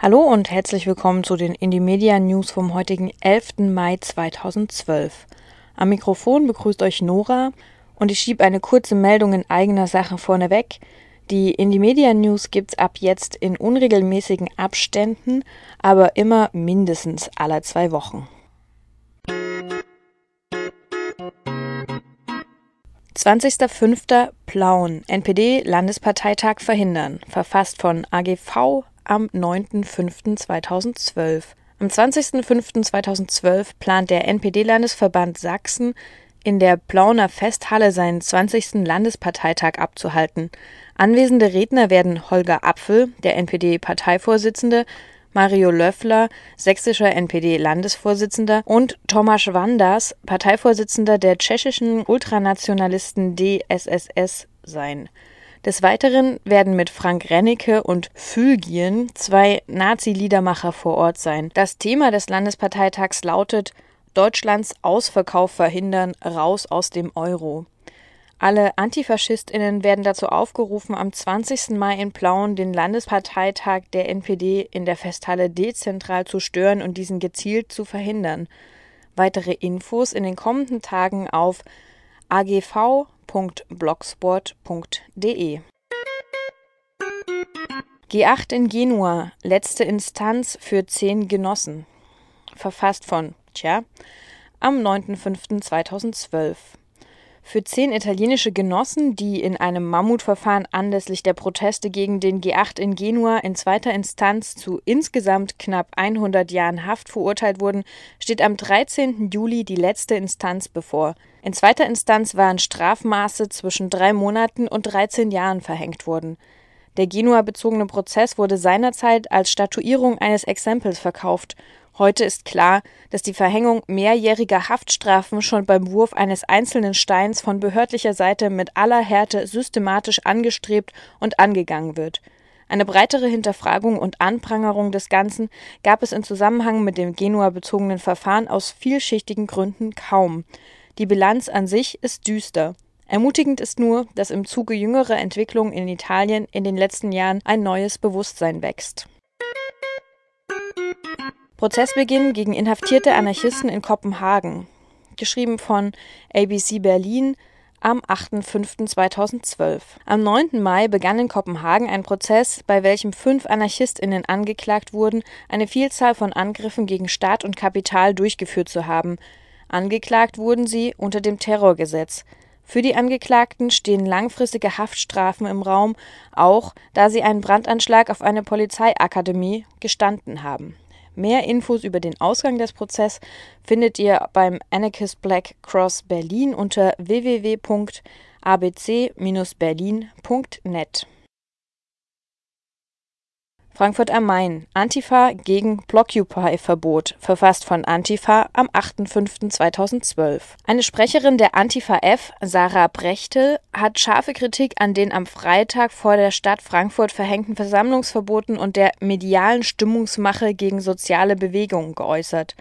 Hallo und herzlich willkommen zu den Indymedia News vom heutigen 11. Mai 2012. Am Mikrofon begrüßt euch Nora und ich schiebe eine kurze Meldung in eigener Sache vorneweg. Die Indymedia News gibt's ab jetzt in unregelmäßigen Abständen, aber immer mindestens alle zwei Wochen. 20.05. Plauen. NPD-Landesparteitag verhindern. Verfasst von AGV, am 9.05.2012. Am 20.05.2012 plant der NPD-Landesverband Sachsen in der Plauner Festhalle seinen 20. Landesparteitag abzuhalten. Anwesende Redner werden Holger Apfel, der NPD-Parteivorsitzende, Mario Löffler, sächsischer NPD-Landesvorsitzender und Tomasz Wanders, Parteivorsitzender der tschechischen Ultranationalisten DSSS sein. Des Weiteren werden mit Frank Rennecke und Fülgien zwei Nazi-Liedermacher vor Ort sein. Das Thema des Landesparteitags lautet Deutschlands Ausverkauf verhindern, raus aus dem Euro. Alle AntifaschistInnen werden dazu aufgerufen, am 20. Mai in Plauen den Landesparteitag der NPD in der Festhalle dezentral zu stören und diesen gezielt zu verhindern. Weitere Infos in den kommenden Tagen auf agv www.blogsport.de G8 in Genua, letzte Instanz für zehn Genossen. Verfasst von, tja, am 9.05.2012 für zehn italienische Genossen, die in einem Mammutverfahren anlässlich der Proteste gegen den G8 in Genua in zweiter Instanz zu insgesamt knapp 100 Jahren Haft verurteilt wurden, steht am 13. Juli die letzte Instanz bevor. In zweiter Instanz waren Strafmaße zwischen drei Monaten und 13 Jahren verhängt worden. Der Genua-bezogene Prozess wurde seinerzeit als Statuierung eines Exempels verkauft Heute ist klar, dass die Verhängung mehrjähriger Haftstrafen schon beim Wurf eines einzelnen Steins von behördlicher Seite mit aller Härte systematisch angestrebt und angegangen wird. Eine breitere Hinterfragung und Anprangerung des Ganzen gab es in Zusammenhang mit dem Genua-bezogenen Verfahren aus vielschichtigen Gründen kaum. Die Bilanz an sich ist düster. Ermutigend ist nur, dass im Zuge jüngerer Entwicklungen in Italien in den letzten Jahren ein neues Bewusstsein wächst. Prozessbeginn gegen inhaftierte Anarchisten in Kopenhagen. Geschrieben von ABC Berlin am 8.5.2012. Am 9. Mai begann in Kopenhagen ein Prozess, bei welchem fünf AnarchistInnen angeklagt wurden, eine Vielzahl von Angriffen gegen Staat und Kapital durchgeführt zu haben. Angeklagt wurden sie unter dem Terrorgesetz. Für die Angeklagten stehen langfristige Haftstrafen im Raum, auch da sie einen Brandanschlag auf eine Polizeiakademie gestanden haben. Mehr Infos über den Ausgang des Prozesses findet ihr beim Anarchist Black Cross Berlin unter www.abc-berlin.net. Frankfurt am Main. Antifa gegen Blockupy-Verbot. Verfasst von Antifa am 8.5.2012. Eine Sprecherin der Antifa F, Sarah Brechtel, hat scharfe Kritik an den am Freitag vor der Stadt Frankfurt verhängten Versammlungsverboten und der medialen Stimmungsmache gegen soziale Bewegungen geäußert.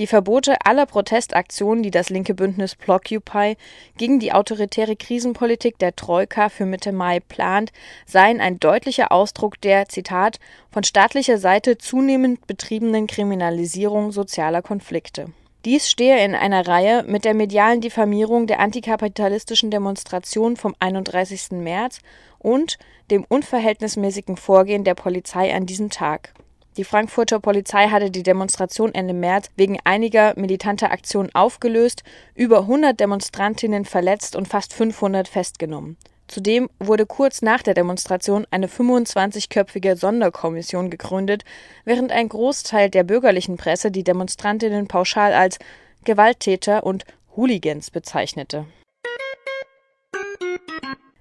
Die Verbote aller Protestaktionen, die das linke Bündnis Blockupy gegen die autoritäre Krisenpolitik der Troika für Mitte Mai plant, seien ein deutlicher Ausdruck der, Zitat, von staatlicher Seite zunehmend betriebenen Kriminalisierung sozialer Konflikte. Dies stehe in einer Reihe mit der medialen Diffamierung der antikapitalistischen Demonstration vom 31. März und dem unverhältnismäßigen Vorgehen der Polizei an diesem Tag. Die Frankfurter Polizei hatte die Demonstration Ende März wegen einiger militanter Aktionen aufgelöst, über 100 Demonstrantinnen verletzt und fast 500 festgenommen. Zudem wurde kurz nach der Demonstration eine 25-köpfige Sonderkommission gegründet, während ein Großteil der bürgerlichen Presse die Demonstrantinnen pauschal als Gewalttäter und Hooligans bezeichnete.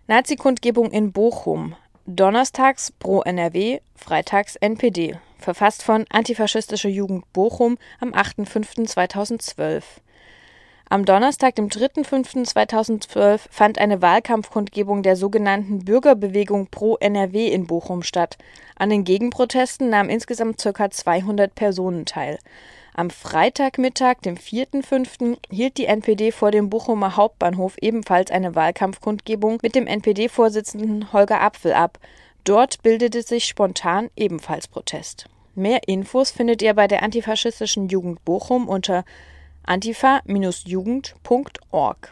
Nazi-Kundgebung in Bochum Donnerstags Pro NRW, freitags NPD. Verfasst von Antifaschistische Jugend Bochum am 8.5.2012. Am Donnerstag, dem 3.5.2012, fand eine Wahlkampfkundgebung der sogenannten Bürgerbewegung Pro NRW in Bochum statt. An den Gegenprotesten nahmen insgesamt ca. 200 Personen teil. Am Freitagmittag, dem 4.5., hielt die NPD vor dem Bochumer Hauptbahnhof ebenfalls eine Wahlkampfkundgebung mit dem NPD-Vorsitzenden Holger Apfel ab. Dort bildete sich spontan ebenfalls Protest. Mehr Infos findet ihr bei der antifaschistischen Jugend Bochum unter antifa-jugend.org.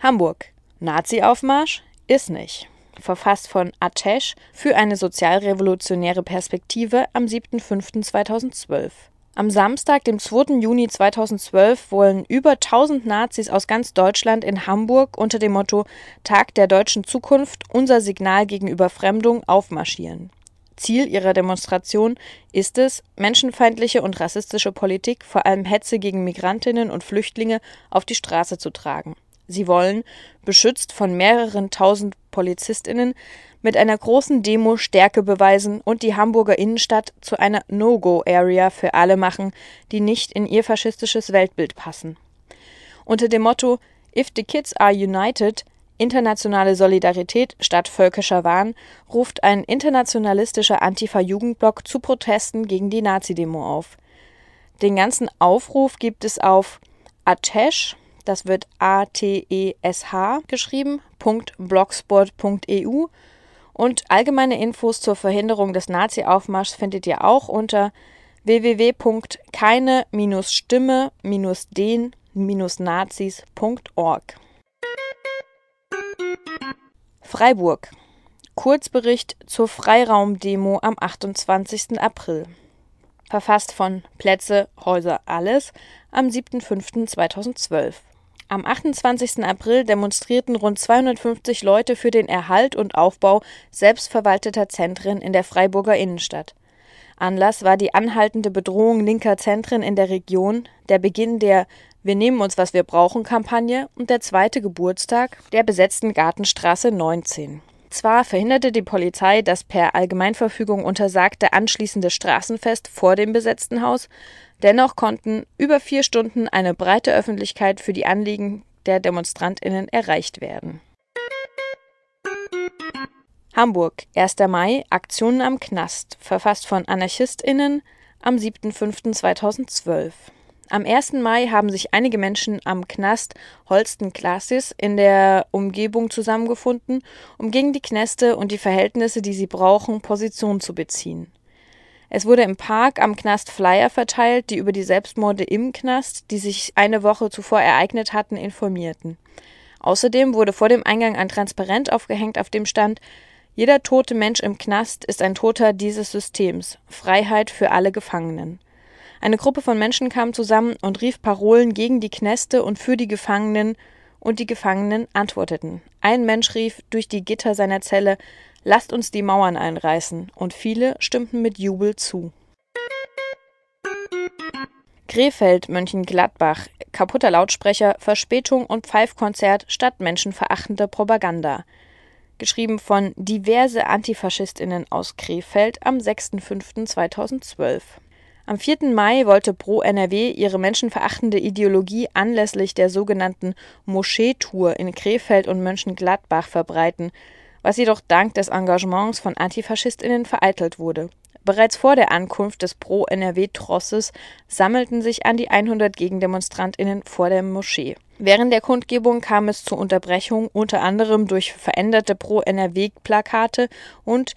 Hamburg. Nazi-Aufmarsch? Ist nicht verfasst von Atesh für eine sozialrevolutionäre Perspektive am 7.5.2012. Am Samstag, dem 2. Juni 2012, wollen über 1000 Nazis aus ganz Deutschland in Hamburg unter dem Motto Tag der deutschen Zukunft unser Signal gegen Überfremdung aufmarschieren. Ziel ihrer Demonstration ist es, menschenfeindliche und rassistische Politik, vor allem Hetze gegen Migrantinnen und Flüchtlinge, auf die Straße zu tragen. Sie wollen, beschützt von mehreren tausend PolizistInnen, mit einer großen Demo Stärke beweisen und die Hamburger Innenstadt zu einer No-Go-Area für alle machen, die nicht in ihr faschistisches Weltbild passen. Unter dem Motto If the Kids are United Internationale Solidarität statt völkischer Wahn ruft ein internationalistischer Antifa-Jugendblock zu Protesten gegen die Nazi-Demo auf. Den ganzen Aufruf gibt es auf Atesh, das wird A-T-E-S-H geschrieben, .blogspot.eu und allgemeine Infos zur Verhinderung des Nazi-Aufmarschs findet ihr auch unter www.keine-stimme-den-nazis.org. Freiburg. Kurzbericht zur Freiraumdemo am 28. April. Verfasst von Plätze, Häuser, alles am 7.5.2012. Am 28. April demonstrierten rund 250 Leute für den Erhalt und Aufbau selbstverwalteter Zentren in der Freiburger Innenstadt. Anlass war die anhaltende Bedrohung linker Zentren in der Region, der Beginn der Wir nehmen uns, was wir brauchen Kampagne und der zweite Geburtstag der besetzten Gartenstraße 19. Zwar verhinderte die Polizei das per Allgemeinverfügung untersagte anschließende Straßenfest vor dem besetzten Haus, Dennoch konnten über vier Stunden eine breite Öffentlichkeit für die Anliegen der DemonstrantInnen erreicht werden. Hamburg, 1. Mai, Aktionen am Knast, verfasst von AnarchistInnen am 7.5.2012. Am 1. Mai haben sich einige Menschen am Knast Holsten Classis in der Umgebung zusammengefunden, um gegen die Knäste und die Verhältnisse, die sie brauchen, Position zu beziehen. Es wurde im Park am Knast Flyer verteilt, die über die Selbstmorde im Knast, die sich eine Woche zuvor ereignet hatten, informierten. Außerdem wurde vor dem Eingang ein Transparent aufgehängt, auf dem stand Jeder tote Mensch im Knast ist ein Toter dieses Systems. Freiheit für alle Gefangenen. Eine Gruppe von Menschen kam zusammen und rief Parolen gegen die Knäste und für die Gefangenen, und die Gefangenen antworteten. Ein Mensch rief durch die Gitter seiner Zelle Lasst uns die Mauern einreißen, und viele stimmten mit Jubel zu. Krefeld, Mönchengladbach, kaputter Lautsprecher, Verspätung und Pfeifkonzert statt menschenverachtender Propaganda. Geschrieben von diverse Antifaschistinnen aus Krefeld am 6.5.2012. Am 4. Mai wollte Pro NRW ihre menschenverachtende Ideologie anlässlich der sogenannten Moscheetour in Krefeld und Mönchengladbach verbreiten was jedoch dank des Engagements von Antifaschistinnen vereitelt wurde. Bereits vor der Ankunft des Pro-NRW-Trosses sammelten sich an die 100 Gegendemonstrantinnen vor der Moschee. Während der Kundgebung kam es zu Unterbrechungen, unter anderem durch veränderte Pro-NRW-Plakate und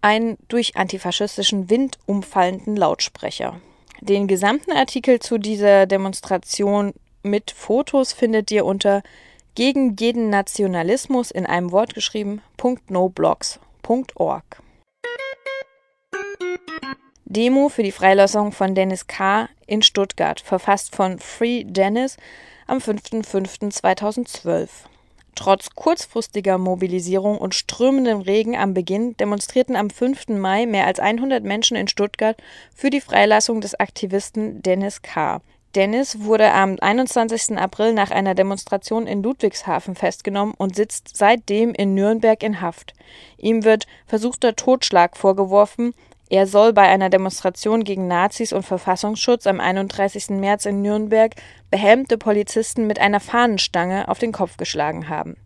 einen durch antifaschistischen Wind umfallenden Lautsprecher. Den gesamten Artikel zu dieser Demonstration mit Fotos findet ihr unter gegen jeden Nationalismus in einem Wort geschrieben. .noblogs.org. Demo für die Freilassung von Dennis K. in Stuttgart, verfasst von Free Dennis am 5.5.2012. Trotz kurzfristiger Mobilisierung und strömendem Regen am Beginn demonstrierten am 5. Mai mehr als 100 Menschen in Stuttgart für die Freilassung des Aktivisten Dennis K. Dennis wurde am 21. April nach einer Demonstration in Ludwigshafen festgenommen und sitzt seitdem in Nürnberg in Haft. Ihm wird versuchter Totschlag vorgeworfen. Er soll bei einer Demonstration gegen Nazis und Verfassungsschutz am 31. März in Nürnberg behelmte Polizisten mit einer Fahnenstange auf den Kopf geschlagen haben.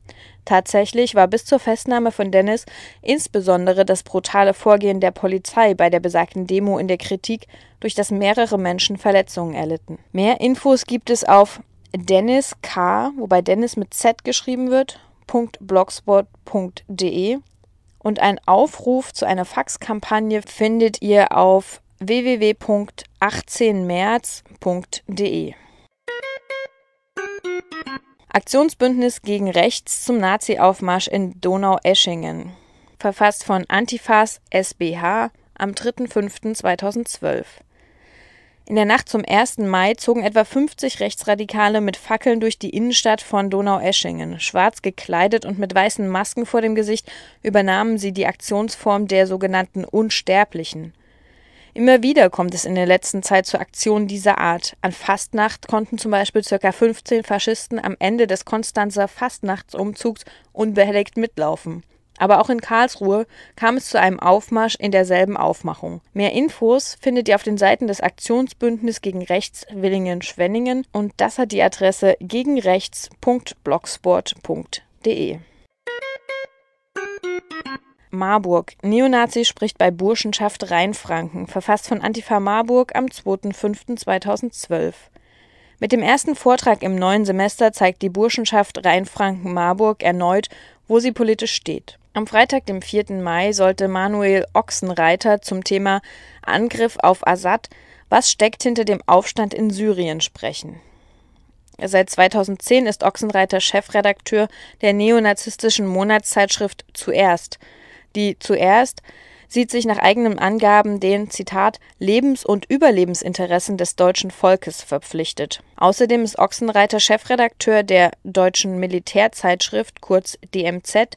Tatsächlich war bis zur Festnahme von Dennis insbesondere das brutale Vorgehen der Polizei bei der besagten Demo in der Kritik, durch das mehrere Menschen Verletzungen erlitten. Mehr Infos gibt es auf Dennis K, wobei Dennis mit Z geschrieben wird, .blogspot.de und ein Aufruf zu einer Faxkampagne findet ihr auf www.18märz.de. Aktionsbündnis gegen Rechts zum Nazi-Aufmarsch in Donaueschingen. Verfasst von Antifas SBH am 3.5.2012. In der Nacht zum 1. Mai zogen etwa 50 Rechtsradikale mit Fackeln durch die Innenstadt von Donaueschingen. Schwarz gekleidet und mit weißen Masken vor dem Gesicht übernahmen sie die Aktionsform der sogenannten Unsterblichen. Immer wieder kommt es in der letzten Zeit zu Aktionen dieser Art. An Fastnacht konnten zum Beispiel ca. 15 Faschisten am Ende des Konstanzer Fastnachtsumzugs unbehelligt mitlaufen. Aber auch in Karlsruhe kam es zu einem Aufmarsch in derselben Aufmachung. Mehr Infos findet ihr auf den Seiten des Aktionsbündnis gegen Rechts Willingen-Schwenningen und das hat die Adresse gegenrechts.blogsport.de. Marburg. Neonazi spricht bei Burschenschaft Rheinfranken, verfasst von Antifa Marburg am 2.5.2012. Mit dem ersten Vortrag im neuen Semester zeigt die Burschenschaft Rheinfranken Marburg erneut, wo sie politisch steht. Am Freitag, dem 4. Mai, sollte Manuel Ochsenreiter zum Thema Angriff auf Assad, was steckt hinter dem Aufstand in Syrien sprechen. Seit 2010 ist Ochsenreiter Chefredakteur der neonazistischen Monatszeitschrift Zuerst. Die Zuerst sieht sich nach eigenen Angaben den, Zitat, Lebens- und Überlebensinteressen des deutschen Volkes verpflichtet. Außerdem ist Ochsenreiter Chefredakteur der deutschen Militärzeitschrift, kurz DMZ,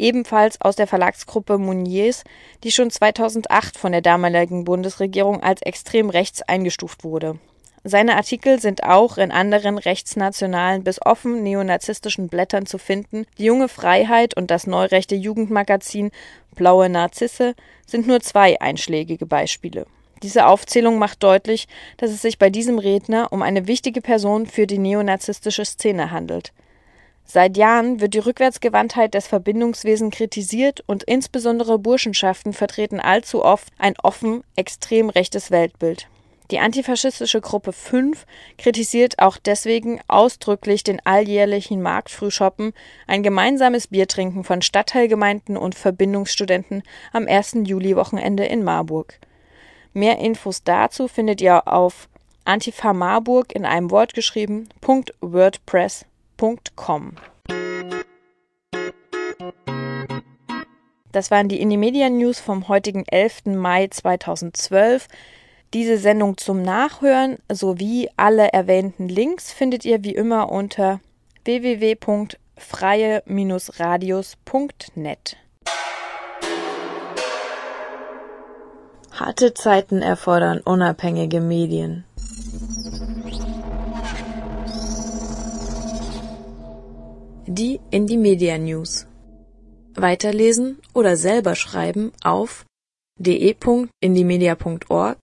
ebenfalls aus der Verlagsgruppe Mouniers, die schon 2008 von der damaligen Bundesregierung als extrem rechts eingestuft wurde. Seine Artikel sind auch in anderen rechtsnationalen bis offen neonazistischen Blättern zu finden. Die Junge Freiheit und das neurechte Jugendmagazin Blaue Narzisse sind nur zwei einschlägige Beispiele. Diese Aufzählung macht deutlich, dass es sich bei diesem Redner um eine wichtige Person für die neonazistische Szene handelt. Seit Jahren wird die Rückwärtsgewandtheit des Verbindungswesen kritisiert und insbesondere Burschenschaften vertreten allzu oft ein offen extrem rechtes Weltbild. Die antifaschistische Gruppe 5 kritisiert auch deswegen ausdrücklich den alljährlichen Marktfrühschoppen, ein gemeinsames Biertrinken von Stadtteilgemeinden und Verbindungsstudenten am 1. Juli-Wochenende in Marburg. Mehr Infos dazu findet ihr auf Antifa Marburg in einem Wort geschrieben www.indie-media.com. Das waren die Indie Media News vom heutigen 11. Mai 2012. Diese Sendung zum Nachhören sowie alle erwähnten Links findet ihr wie immer unter www.freie-radios.net. Harte Zeiten erfordern unabhängige Medien. Die Indie Media News. Weiterlesen oder selber schreiben auf de.indiemedia.org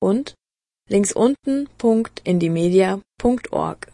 und links unten.indiemedia.org